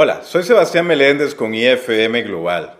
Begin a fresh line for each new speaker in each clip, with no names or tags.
Hola, soy Sebastián Meléndez con IFM Global.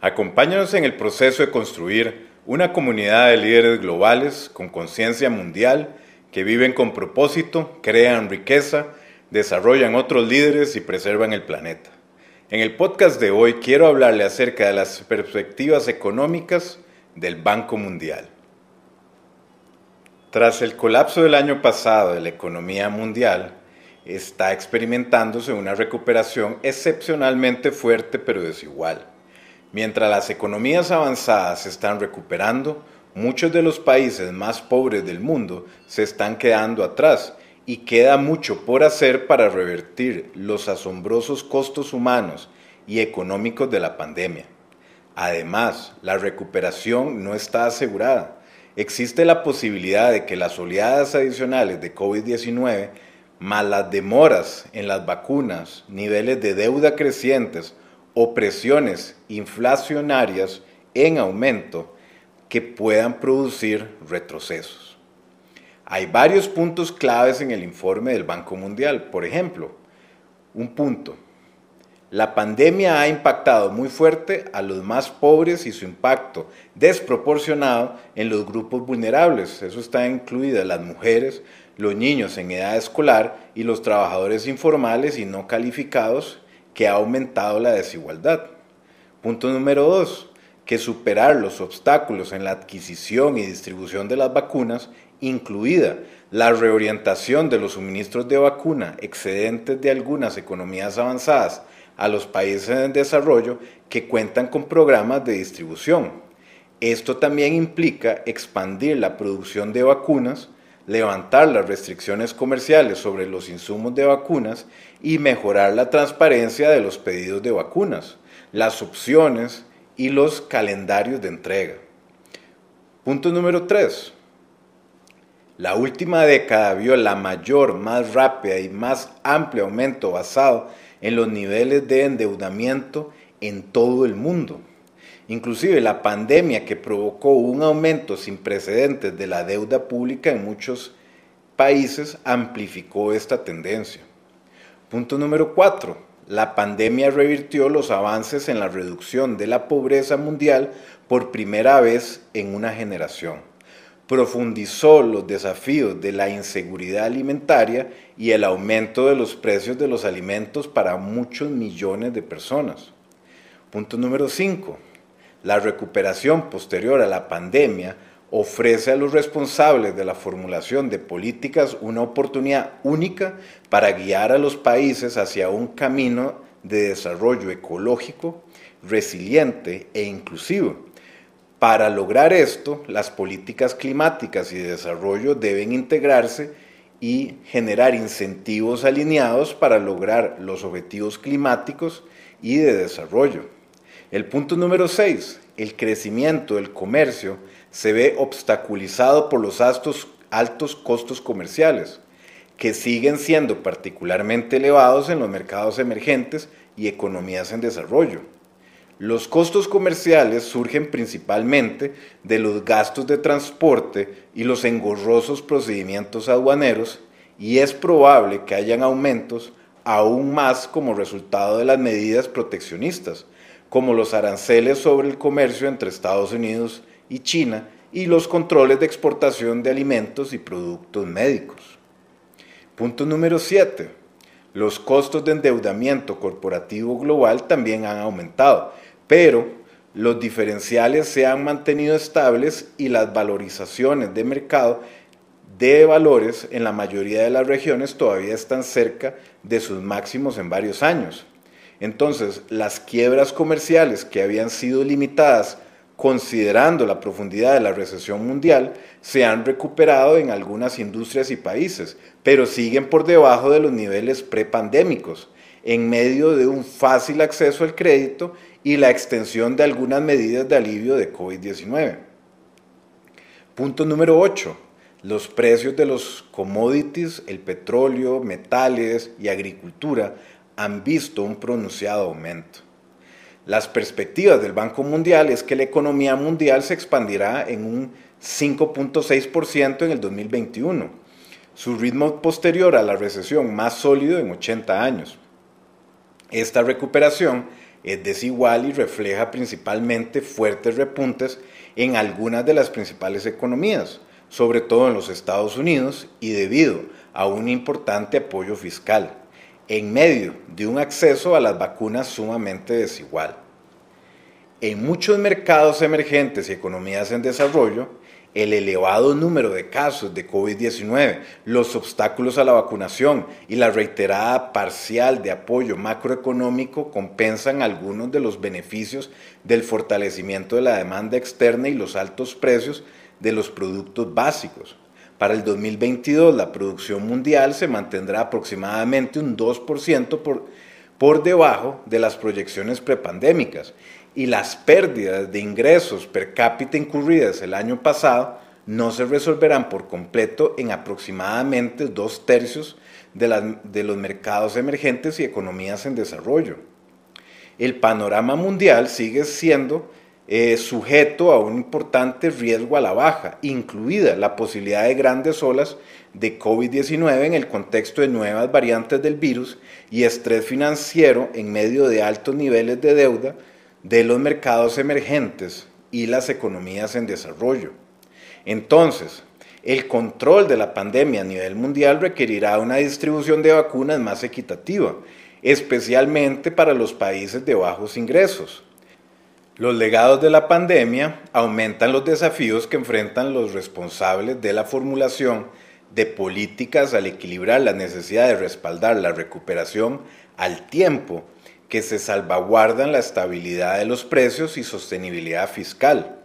Acompáñanos en el proceso de construir una comunidad de líderes globales con conciencia mundial que viven con propósito, crean riqueza, desarrollan otros líderes y preservan el planeta. En el podcast de hoy quiero hablarle acerca de las perspectivas económicas del Banco Mundial. Tras el colapso del año pasado de la economía mundial, está experimentándose una recuperación excepcionalmente fuerte pero desigual. Mientras las economías avanzadas se están recuperando, muchos de los países más pobres del mundo se están quedando atrás y queda mucho por hacer para revertir los asombrosos costos humanos y económicos de la pandemia. Además, la recuperación no está asegurada. Existe la posibilidad de que las oleadas adicionales de COVID-19 más las demoras en las vacunas, niveles de deuda crecientes o presiones inflacionarias en aumento que puedan producir retrocesos. Hay varios puntos claves en el informe del Banco Mundial. Por ejemplo, un punto. La pandemia ha impactado muy fuerte a los más pobres y su impacto desproporcionado en los grupos vulnerables. Eso está incluido las mujeres, los niños en edad escolar y los trabajadores informales y no calificados, que ha aumentado la desigualdad. Punto número dos, que superar los obstáculos en la adquisición y distribución de las vacunas, incluida la reorientación de los suministros de vacuna excedentes de algunas economías avanzadas a los países en desarrollo que cuentan con programas de distribución. Esto también implica expandir la producción de vacunas levantar las restricciones comerciales sobre los insumos de vacunas y mejorar la transparencia de los pedidos de vacunas, las opciones y los calendarios de entrega. Punto número 3. La última década vio la mayor, más rápida y más amplio aumento basado en los niveles de endeudamiento en todo el mundo. Inclusive la pandemia que provocó un aumento sin precedentes de la deuda pública en muchos países amplificó esta tendencia. Punto número 4. La pandemia revirtió los avances en la reducción de la pobreza mundial por primera vez en una generación. Profundizó los desafíos de la inseguridad alimentaria y el aumento de los precios de los alimentos para muchos millones de personas. Punto número 5 la recuperación posterior a la pandemia ofrece a los responsables de la formulación de políticas una oportunidad única para guiar a los países hacia un camino de desarrollo ecológico, resiliente e inclusivo. Para lograr esto, las políticas climáticas y de desarrollo deben integrarse y generar incentivos alineados para lograr los objetivos climáticos y de desarrollo. El punto número 6, el crecimiento del comercio se ve obstaculizado por los altos, altos costos comerciales, que siguen siendo particularmente elevados en los mercados emergentes y economías en desarrollo. Los costos comerciales surgen principalmente de los gastos de transporte y los engorrosos procedimientos aduaneros y es probable que hayan aumentos aún más como resultado de las medidas proteccionistas, como los aranceles sobre el comercio entre Estados Unidos y China y los controles de exportación de alimentos y productos médicos. Punto número 7. Los costos de endeudamiento corporativo global también han aumentado, pero los diferenciales se han mantenido estables y las valorizaciones de mercado de valores en la mayoría de las regiones todavía están cerca de sus máximos en varios años. Entonces, las quiebras comerciales que habían sido limitadas considerando la profundidad de la recesión mundial, se han recuperado en algunas industrias y países, pero siguen por debajo de los niveles prepandémicos, en medio de un fácil acceso al crédito y la extensión de algunas medidas de alivio de COVID-19. Punto número 8. Los precios de los commodities, el petróleo, metales y agricultura han visto un pronunciado aumento. Las perspectivas del Banco Mundial es que la economía mundial se expandirá en un 5.6% en el 2021, su ritmo posterior a la recesión más sólido en 80 años. Esta recuperación es desigual y refleja principalmente fuertes repuntes en algunas de las principales economías, sobre todo en los Estados Unidos y debido a un importante apoyo fiscal, en medio de un acceso a las vacunas sumamente desigual. En muchos mercados emergentes y economías en desarrollo, el elevado número de casos de COVID-19, los obstáculos a la vacunación y la reiterada parcial de apoyo macroeconómico compensan algunos de los beneficios del fortalecimiento de la demanda externa y los altos precios de los productos básicos. Para el 2022 la producción mundial se mantendrá aproximadamente un 2% por, por debajo de las proyecciones prepandémicas y las pérdidas de ingresos per cápita incurridas el año pasado no se resolverán por completo en aproximadamente dos tercios de, los mercados emergentes y economías en desarrollo. El panorama mundial sigue siendo eh, sujeto a un importante riesgo a la baja, incluida la posibilidad de grandes olas de COVID-19 en el contexto de nuevas variantes del virus y estrés financiero en medio de altos niveles de deuda de los mercados emergentes y las economías en desarrollo. Entonces, el control de la pandemia a nivel mundial requerirá una distribución de vacunas más equitativa, especialmente para los países de bajos ingresos los legados de la pandemia aumentan los desafíos que enfrentan los responsables de la formulación de políticas al equilibrar la necesidad de respaldar la recuperación al tiempo que se salvaguardan la estabilidad de los precios y sostenibilidad fiscal.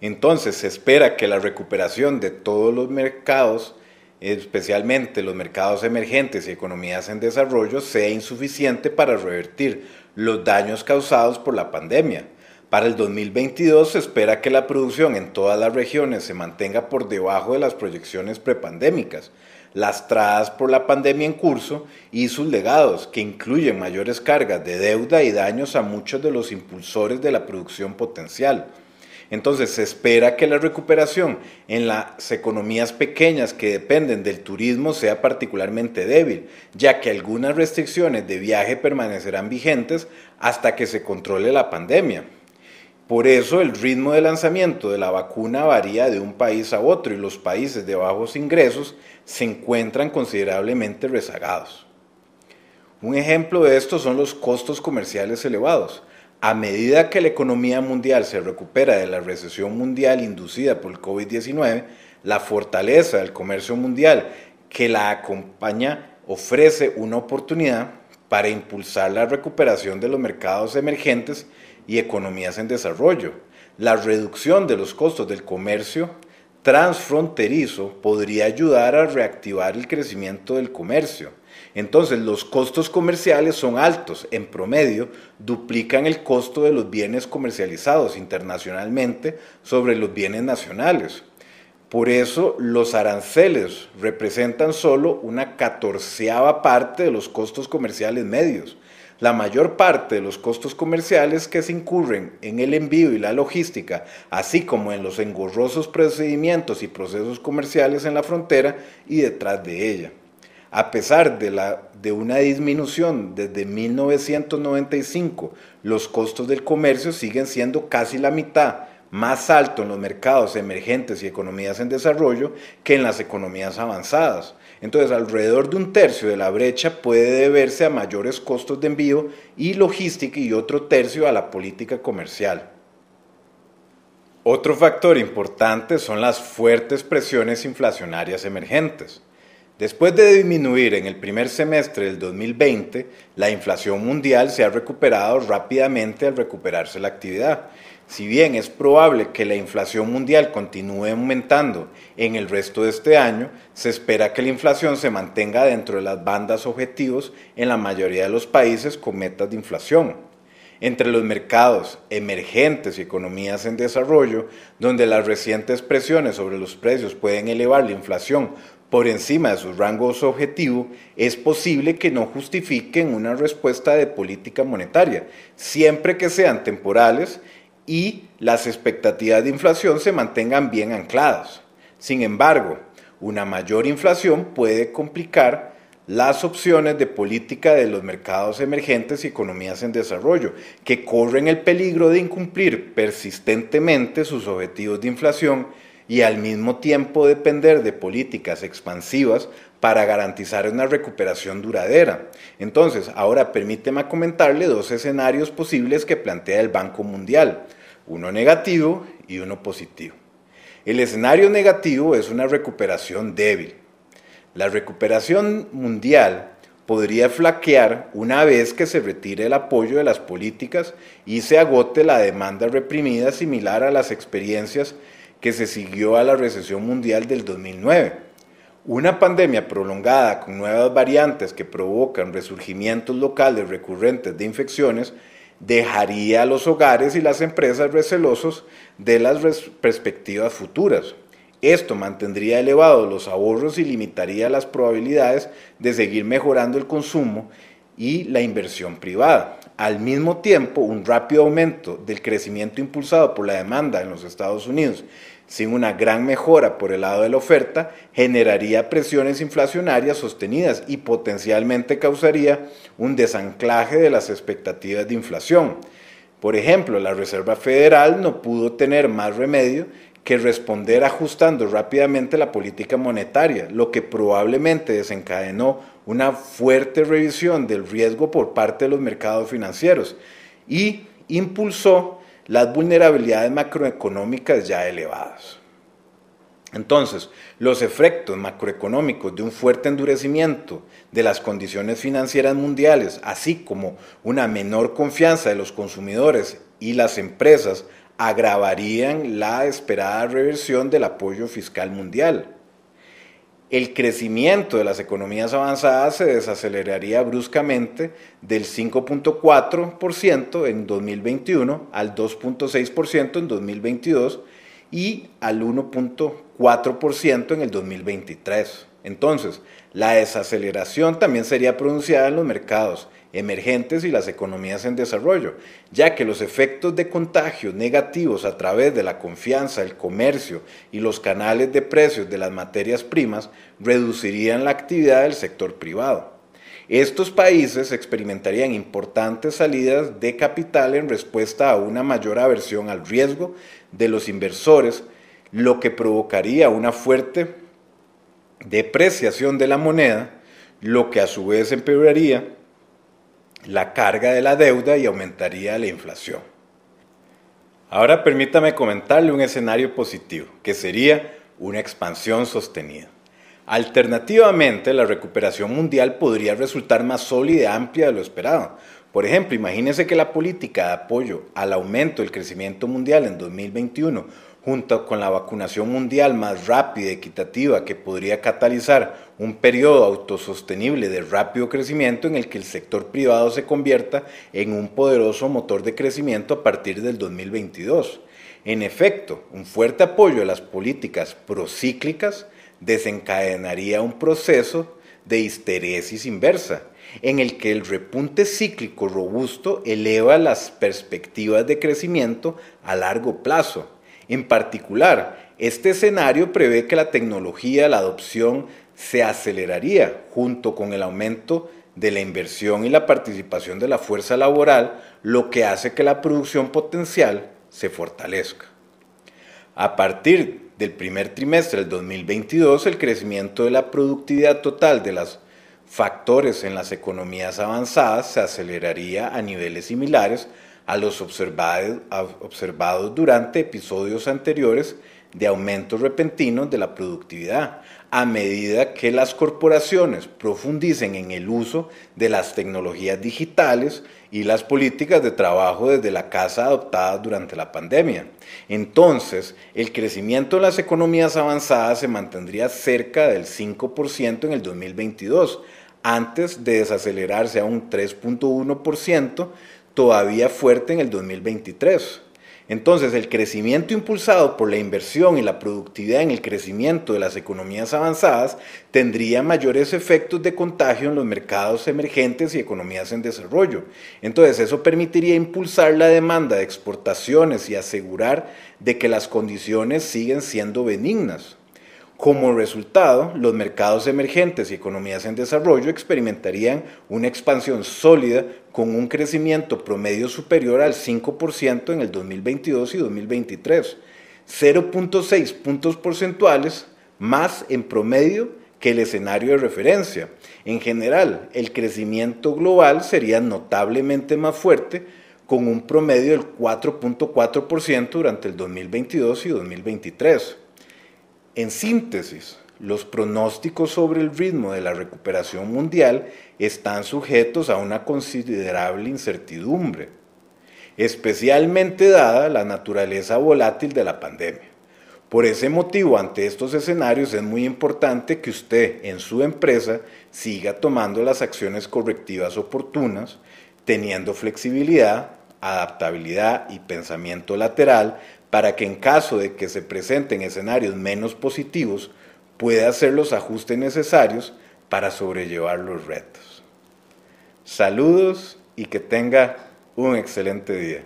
Entonces se espera que la recuperación de todos los mercados, especialmente los mercados emergentes y economías en desarrollo, sea insuficiente para revertir los daños causados por la pandemia para el 2022 se espera que la producción en todas las regiones se mantenga por debajo de las proyecciones prepandémicas, lastradas por la pandemia en curso y sus legados, que incluyen mayores cargas de deuda y daños a muchos de los impulsores de la producción potencial. Entonces se espera que la recuperación en las economías pequeñas que dependen del turismo sea particularmente débil, ya que algunas restricciones de viaje permanecerán vigentes hasta que se controle la pandemia. Por eso el ritmo de lanzamiento de la vacuna varía de un país a otro y los países de bajos ingresos se encuentran considerablemente rezagados. Un ejemplo de esto son los costos comerciales elevados. A medida que la economía mundial se recupera de la recesión mundial inducida por el COVID-19, la fortaleza del comercio mundial que la acompaña ofrece una oportunidad para impulsar la recuperación de los mercados emergentes y economías en desarrollo. La reducción de los costos del comercio transfronterizo podría ayudar a reactivar el crecimiento del comercio. Entonces los costos comerciales son altos, en promedio duplican el costo de los bienes comercializados internacionalmente sobre los bienes nacionales. Por eso los aranceles representan solo una catorceava parte de los costos comerciales medios. La mayor parte de los costos comerciales que se incurren en el envío y la logística, así como en los engorrosos procedimientos y procesos comerciales en la frontera y detrás de ella. A pesar de, de una disminución desde 1995, los costos del comercio siguen siendo casi la mitad más alto en los mercados emergentes y economías en desarrollo que en las economías avanzadas. Entonces, alrededor de un tercio de la brecha puede deberse a mayores costos de envío y logística y otro tercio a la política comercial. Otro factor importante son las fuertes presiones inflacionarias emergentes. Después de disminuir en el primer semestre del 2020, la inflación mundial se ha recuperado rápidamente al recuperarse la actividad si bien es probable que la inflación mundial continúe aumentando en el resto de este año, se espera que la inflación se mantenga dentro de las bandas objetivos en la mayoría de los países con metas de inflación. Entre los mercados emergentes y economías en desarrollo, donde las recientes presiones sobre los precios pueden elevar la inflación por encima de sus rangos objetivos, es posible que no justifiquen una respuesta de política monetaria, siempre que sean temporales y las expectativas de inflación se mantengan bien ancladas. Sin embargo, una mayor inflación puede complicar las opciones de política de los mercados emergentes y economías en desarrollo, que corren el peligro de incumplir persistentemente sus objetivos de inflación y al mismo tiempo depender de políticas expansivas para garantizar una recuperación duradera. Entonces, ahora permíteme comentarle dos escenarios posibles que plantea el Banco Mundial, uno negativo y uno positivo. El escenario negativo es una recuperación débil. La recuperación mundial podría flaquear una vez que se retire el apoyo de las políticas y se agote la demanda reprimida similar a las experiencias que se siguió a la recesión mundial del 2009. Una pandemia prolongada con nuevas variantes que provocan resurgimientos locales recurrentes de infecciones dejaría a los hogares y las empresas recelosos de las perspectivas futuras. Esto mantendría elevados los ahorros y limitaría las probabilidades de seguir mejorando el consumo y la inversión privada. Al mismo tiempo, un rápido aumento del crecimiento impulsado por la demanda en los Estados Unidos sin una gran mejora por el lado de la oferta, generaría presiones inflacionarias sostenidas y potencialmente causaría un desanclaje de las expectativas de inflación. Por ejemplo, la Reserva Federal no pudo tener más remedio que responder ajustando rápidamente la política monetaria, lo que probablemente desencadenó una fuerte revisión del riesgo por parte de los mercados financieros y impulsó las vulnerabilidades macroeconómicas ya elevadas. Entonces, los efectos macroeconómicos de un fuerte endurecimiento de las condiciones financieras mundiales, así como una menor confianza de los consumidores y las empresas, agravarían la esperada reversión del apoyo fiscal mundial el crecimiento de las economías avanzadas se desaceleraría bruscamente del 5.4% en 2021 al 2.6% en 2022 y al 1.4% en el 2023. Entonces, la desaceleración también sería pronunciada en los mercados emergentes y las economías en desarrollo, ya que los efectos de contagio negativos a través de la confianza, el comercio y los canales de precios de las materias primas reducirían la actividad del sector privado. Estos países experimentarían importantes salidas de capital en respuesta a una mayor aversión al riesgo de los inversores, lo que provocaría una fuerte depreciación de la moneda, lo que a su vez empeoraría la carga de la deuda y aumentaría la inflación. Ahora permítame comentarle un escenario positivo, que sería una expansión sostenida. Alternativamente, la recuperación mundial podría resultar más sólida y amplia de lo esperado. Por ejemplo, imagínese que la política de apoyo al aumento del crecimiento mundial en 2021 junto con la vacunación mundial más rápida y equitativa que podría catalizar un periodo autosostenible de rápido crecimiento en el que el sector privado se convierta en un poderoso motor de crecimiento a partir del 2022. En efecto, un fuerte apoyo a las políticas procíclicas desencadenaría un proceso de histeresis inversa, en el que el repunte cíclico robusto eleva las perspectivas de crecimiento a largo plazo en particular, este escenario prevé que la tecnología, la adopción, se aceleraría junto con el aumento de la inversión y la participación de la fuerza laboral, lo que hace que la producción potencial se fortalezca. A partir del primer trimestre del 2022, el crecimiento de la productividad total de los factores en las economías avanzadas se aceleraría a niveles similares a los observados, durante episodios anteriores de aumentos repentinos de la productividad, a medida que las corporaciones profundicen en el uso de las tecnologías digitales y las políticas de trabajo desde la casa adoptadas durante la pandemia. Entonces, el crecimiento de las economías avanzadas se mantendría cerca del 5% en el 2022, antes de desacelerarse a un 3.1% todavía fuerte en el 2023. Entonces, el crecimiento impulsado por la inversión y la productividad en el crecimiento de las economías avanzadas tendría mayores efectos de contagio en los mercados emergentes y economías en desarrollo. Entonces, eso permitiría impulsar la demanda de exportaciones y asegurar de que las condiciones siguen siendo benignas. Como resultado, los mercados emergentes y economías en desarrollo experimentarían una expansión sólida con un crecimiento promedio superior al 5% en el 2022 y 2023, 0.6 puntos porcentuales más en promedio que el escenario de referencia. En general, el crecimiento global sería notablemente más fuerte, con un promedio del 4.4% durante el 2022 y 2023. En síntesis, los pronósticos sobre el ritmo de la recuperación mundial están sujetos a una considerable incertidumbre, especialmente dada la naturaleza volátil de la pandemia. Por ese motivo, ante estos escenarios es muy importante que usted en su empresa siga tomando las acciones correctivas oportunas, teniendo flexibilidad, adaptabilidad y pensamiento lateral para que en caso de que se presenten escenarios menos positivos, pueda hacer los ajustes necesarios para sobrellevar los retos. Saludos y que tenga un excelente día.